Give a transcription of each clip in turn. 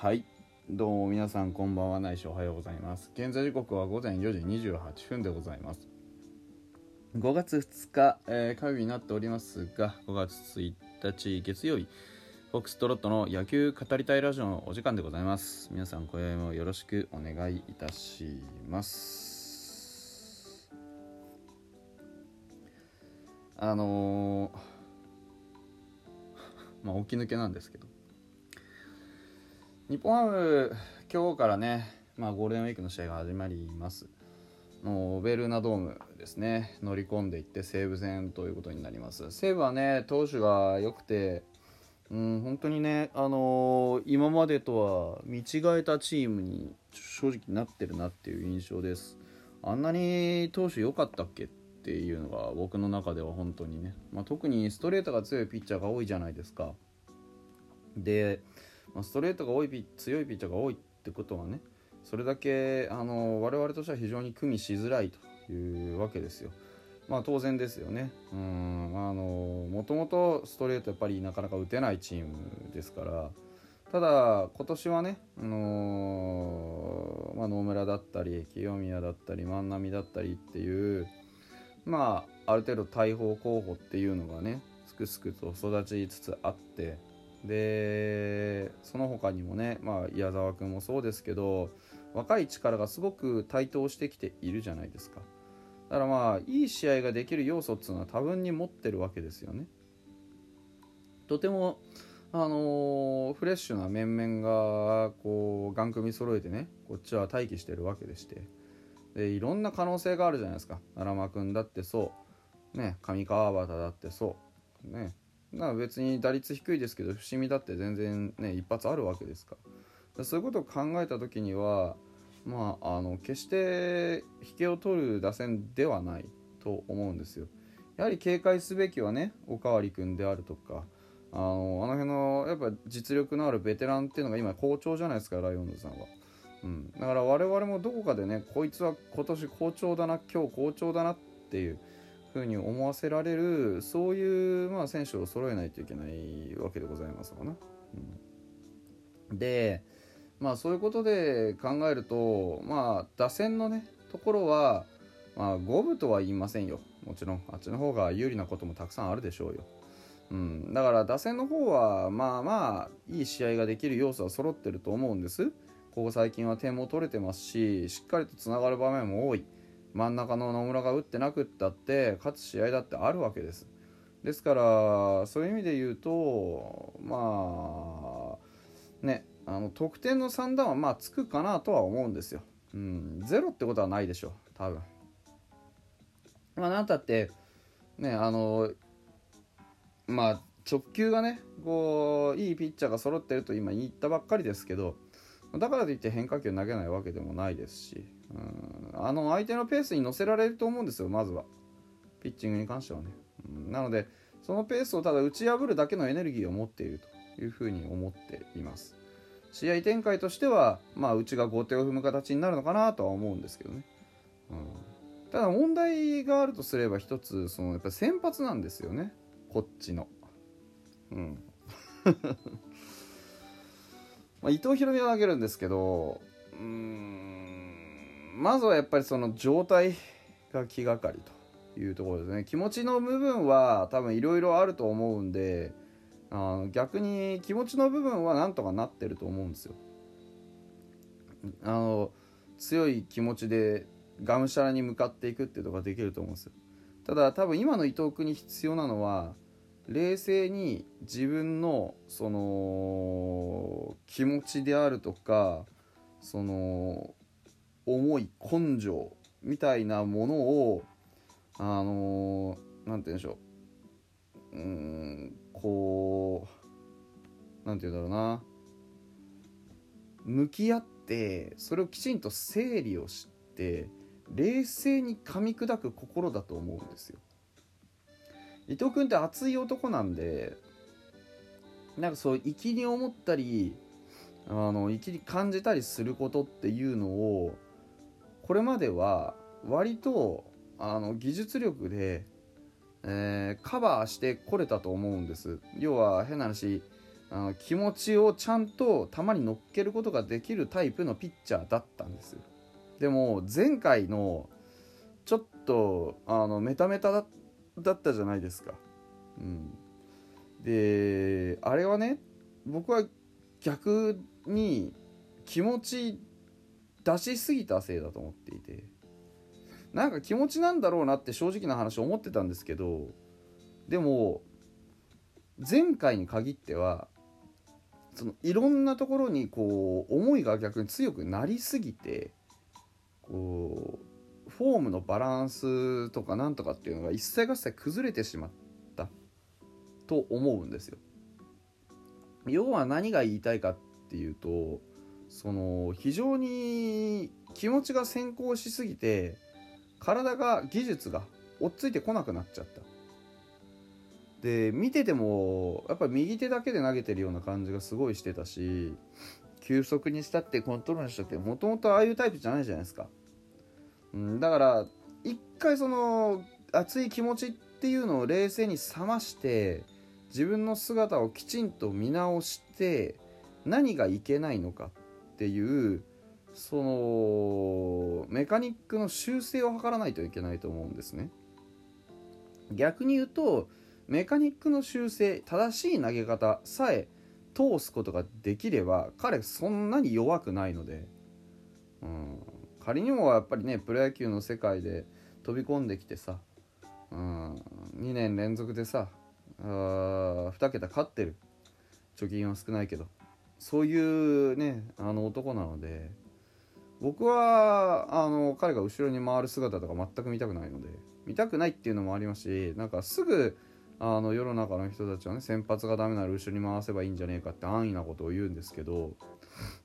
はい。どうも皆さんこんばんは。ないしおはようございます。現在時刻は午前4時28分でございます。5月2日、えー、火曜日になっておりますが5月1日月曜日フォックストロットの野球語りたいラジオのお時間でございます。皆さん今宵もよろしくお願いいたします。あのー、まあ起き抜けなんですけど。日本ハム今日からね、まあ、ゴールデンウィークの試合が始まります。のベルナドームですね。乗り込んでいって西武戦ということになります。西武はね投手が良くてうん本当にね、あのー、今までとは見違えたチームに正直なってるなっていう印象です。あんなに投手良かったっけっていうのが僕の中では本当にね、まあ、特にストレートが強いピッチャーが多いじゃないですか。でまあ、ストレートが多いピ強いピッチャーが多いってことはねそれだけあの我々としては非常に組みしづらいというわけですよ。まあ当然ですよね。うんあのもともとストレートやっぱりなかなか打てないチームですからただ今年はね、あのー、まあ、野村だったり清宮だったり万波だったりっていうまあある程度大砲候補っていうのがねすくすくと育ちつつあってでその他にもね、まあ、矢沢君もそうですけど若い力がすごく台頭してきているじゃないですか。だからまあいい試合ができる要素っていうのは多分に持ってるわけですよね。とてもあのー、フレッシュな面々がこうガン組揃えてねこっちは待機してるわけでして。でいろんな可能性があるじゃないですか。奈良間君だってそう。ね上川端だってそう。ね。な別に打率低いですけど伏見だって全然ね一発あるわけですからそういうことを考えた時にはまああの決して引けを取る打線ではないと思うんですよ。やはり警戒すべきはねおかわり君であるとかあのあの辺のやっぱ実力のあるベテランっていうのが今好調じゃないですかライオンズさんは。うん、だから我々もどこかでねこいつは今年好調だな今日好調だなっていうふうに思わせられるそういう、まあ、選手を揃えないといけないわけでございますかな。うん、でまあそういうことで考えるとまあ打線のねところはまあ五分とは言いませんよもちろんあっちの方が有利なこともたくさんあるでしょうよ。うん、だから打線の方はまあまあいい試合ができる要素は揃ってると思うんです。ここ最近は点も取れてますししっかりとつながる場面も多い。真ん中の野村が打ってなくったって勝つ試合だってあるわけです。ですからそういう意味で言うとまあねあの得点の算段はまあつくかなとは思うんですよ、うん、ゼロってことはないでしょう多分。まあなんたってねあのまあ直球がねこういいピッチャーが揃ってると今言ったばっかりですけどだからといって変化球投げないわけでもないですし。うん。あの相手のペースに乗せられると思うんですよまずは。ピッチングに関してはね、うん、なのでそのペースをただ打ち破るだけのエネルギーを持っているというふうに思っています。試合展開としてはまあうちが後手を踏む形になるのかなとは思うんですけどね、うん、ただ問題があるとすれば一つそのやっぱ先発なんですよね。こっちの。うん。まあ、伊藤大海は投げるんですけどうん。まずはやっぱりその状態が気がかりというところですね。気持ちの部分は多分いろいろあると思うんであの逆に気持ちの部分はなんとかなってると思うんですよ。あの強い気持ちでがむしゃらに向かっていくっていうとこができると思うんですよ。ただ多分今の伊藤君に必要なのは冷静に自分のその気持ちであるとかその思い根性みたいなものをあの何、ー、て言うんでしょううんこう何て言うんだろうな向き合ってそれをきちんと整理をして冷静に噛み砕く心だと思うんですよ。伊藤君って熱い男なんでなんかそう粋に思ったりあの粋に感じたりすることっていうのをこれまでは割とあの技術力で、えー、カバーしてこれたと思うんです。要は変な話あの気持ちをちゃんと球に乗っけることができるタイプのピッチャーだったんです。でも前回のちょっとあのメタメタだだったじゃないですか、うん、であれはね僕は逆に気持ち出しすぎたせいだと思っていてなんか気持ちなんだろうなって正直な話思ってたんですけどでも前回に限ってはそのいろんなところにこう思いが逆に強くなりすぎてこうフォームのバランスとかなんとかっていうのが一切合切崩れてしまったと思うんですよ。要は何が言いたいかっていうとその非常に気持ちが先行しすぎて体が技術が追っついてこなくなっちゃった。で見ててもやっぱ右手だけで投げてるような感じがすごいしてたし急速にしたってコントロールしたってもともとああいうタイプじゃないじゃないですか、うん、だから一回その熱い気持ちっていうのを冷静に冷まして自分の姿をきちんと見直して何がいけないのか。っていうそのメカニックの修正を図らないといけないと思うんですね。逆に言うとメカニックの修正正しい投げ方さえ通すことができれば彼そんなに弱くないので、うん、仮にもやっぱりねプロ野球の世界で飛び込んできてさ、うん、2年連続でさあ2桁勝ってる。貯金は少ないけど。そういうねあの男なので僕はあの彼が後ろに回る姿とか全く見たくないので見たくないっていうのもありますしなんかすぐあの世の中の人たちはね先発がダメなら後ろに回せばいいんじゃねえかって安易なことを言うんですけど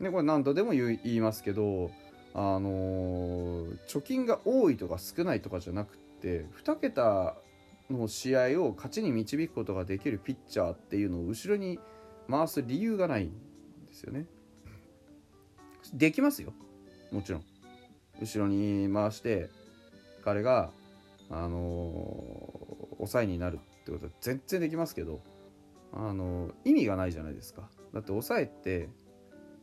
でこれ何度でも言いますけどあの、貯金が多いとか少ないとかじゃなくって2桁の試合を勝ちに導くことができるピッチャーっていうのを後ろに回す理由がないですよね。できますよ。もちろん。後ろに回して彼があのー、抑えになるってことは全然できますけどあの意味がないじゃないですか。だって抑えって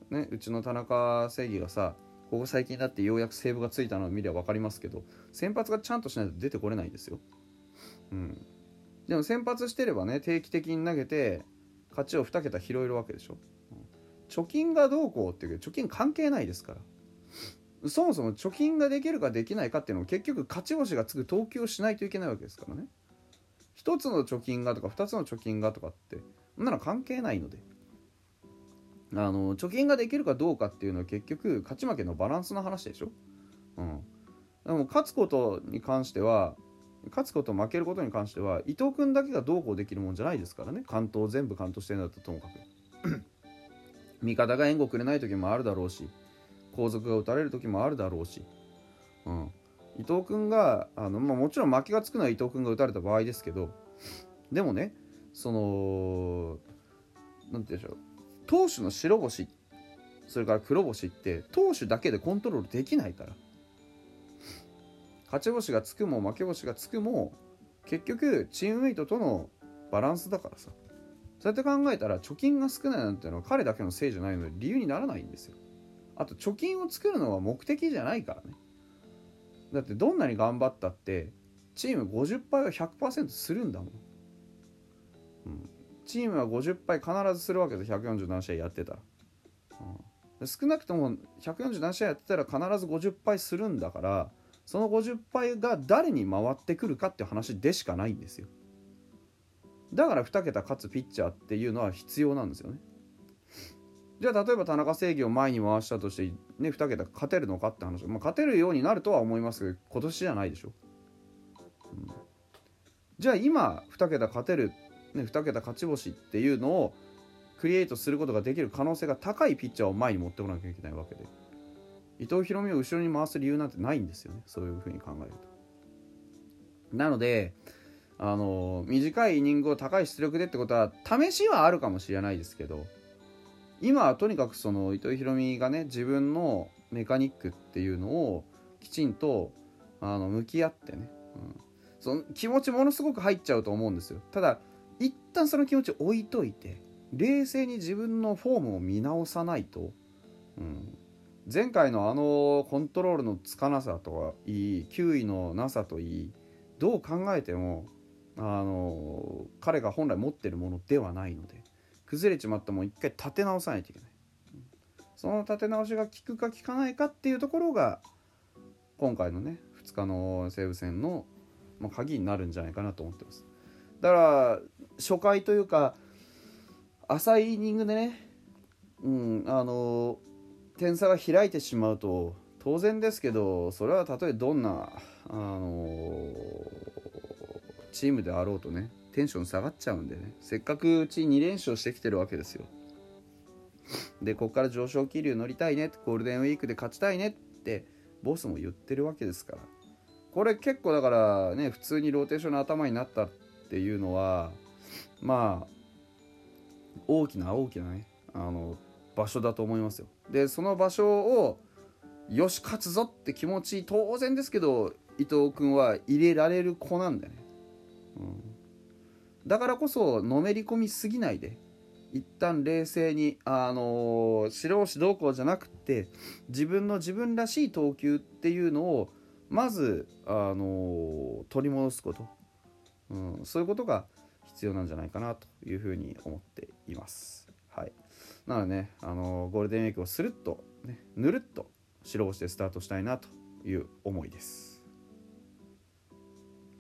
ねうちの田中正義がさここ最近だってようやくセーブがついたのを見れば分かりますけど先発がちゃんとしないと出てこれないんですよ。うん。でも先発してればね定期的に投げて勝ちを2桁拾えるわけでしょ、貯金がどうこうっていう貯金関係ないですから。そもそも貯金ができるかできないかっていうのは結局勝ち星がつく投球をしないといけないわけですからね。1つの貯金がとか2つの貯金がとかってそんなの関係ないので。あの貯金ができるかどうかっていうのは結局勝ち負けのバランスの話でしょ、うん、でも勝つことに関しては勝つこと負けることに関しては伊藤君だけがどうこうできるもんじゃないですからね。関東全部関東してるんだったらともかく。味方が援護くれない時もあるだろうし後続が打たれる時もあるだろうし、うん、伊藤君があの、まあ、もちろん負けがつくのは伊藤君が打たれた場合ですけどでもねその何て言うんでしょう投手の白星それから黒星って投手だけでコントロールできないから。勝ち星がつくも負け星がつくも結局チームメイトとのバランスだからさ。そうやって考えたら貯金が少ないなんていうのは彼だけのせいじゃないので理由にならないんですよ。あと貯金を作るのは目的じゃないからね。だってどんなに頑張ったってチーム50敗は100%するんだもん、うん、チームは50敗必ずするわけです147試合やってたら、うん、少なくとも147試合やってたら必ず50敗するんだからその50敗が誰に回ってくるかって話でしかないんですよ。だから2桁勝つピッチャーっていうのは必要なんですよね。じゃあ例えば田中正義を前に回したとしてね2桁勝てるのかって話、まあ、勝てるようになるとは思いますけど今年じゃないでしょ、うん、じゃあ今2桁勝てる、ね、2桁勝ち星っていうのをクリエイトすることができる可能性が高いピッチャーを前に持ってこなきゃいけないわけで。伊藤大海を後ろに回す理由なんてないんですよね。そういうふうに考えると。なのであの短いイニングを高い出力でってことは試しはあるかもしれないですけど今はとにかくその糸井宏美がね自分のメカニックっていうのをきちんとあの向き合ってね、うん、その気持ちものすごく入っちゃうと思うんですよ。ただ一旦その気持ち置いといて冷静に自分のフォームを見直さないと、うん、前回のあのコントロールのつかなさとはいい球威のなさといいどう考えてもあの彼が本来持ってるものではないので崩れちまってもん一回立て直さないといけない、その立て直しが効くか効かないかっていうところが今回のね2日の西武戦の、まあ、鍵になるんじゃないかなと思ってます。だから初回というか浅いイニングでね、うん、あの点差が開いてしまうと当然ですけどそれはたとえどんなあのチームであろうとねテンション下がっちゃうんでね。せっかくうち2連勝してきてるわけですよ。でここから上昇気流乗りたいねゴールデンウィークで勝ちたいねってボスも言ってるわけですから。これ結構だからね普通にローテーションの頭になったっていうのはまあ大きな大きなねあの場所だと思いますよ。でその場所をよし勝つぞって気持ち当然ですけど伊藤君は入れられる子なんだよね、うん、だからこそのめり込みすぎないで。一旦冷静にあのー、白押しどうこうじゃなくて自分の自分らしい投球っていうのをまず、あのー、取り戻すこと、うん、そういうことが必要なんじゃないかなというふうに思っています。はい、なのでね、あのー、ゴールデンウィークをスルッと、ね、ぬるっと白星でスタートしたいなという思いです。